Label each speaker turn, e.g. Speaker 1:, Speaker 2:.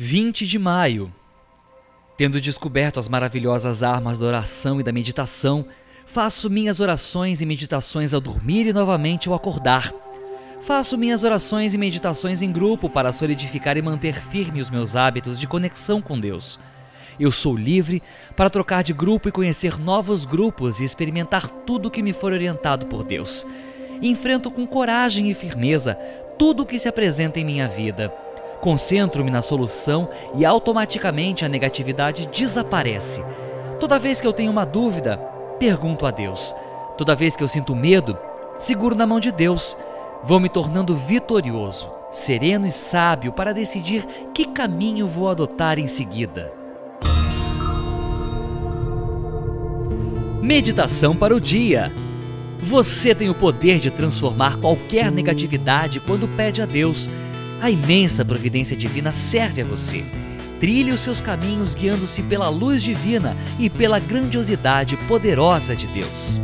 Speaker 1: 20 de maio. Tendo descoberto as maravilhosas armas da oração e da meditação, faço minhas orações e meditações ao dormir e novamente ao acordar. Faço minhas orações e meditações em grupo para solidificar e manter firme os meus hábitos de conexão com Deus. Eu sou livre para trocar de grupo e conhecer novos grupos e experimentar tudo que me for orientado por Deus. Enfrento com coragem e firmeza tudo o que se apresenta em minha vida. Concentro-me na solução e automaticamente a negatividade desaparece. Toda vez que eu tenho uma dúvida, pergunto a Deus. Toda vez que eu sinto medo, seguro na mão de Deus. Vou me tornando vitorioso, sereno e sábio para decidir que caminho vou adotar em seguida. Meditação para o dia. Você tem o poder de transformar qualquer negatividade quando pede a Deus. A imensa providência divina serve a você. Trilhe os seus caminhos guiando-se pela luz divina e pela grandiosidade poderosa de Deus.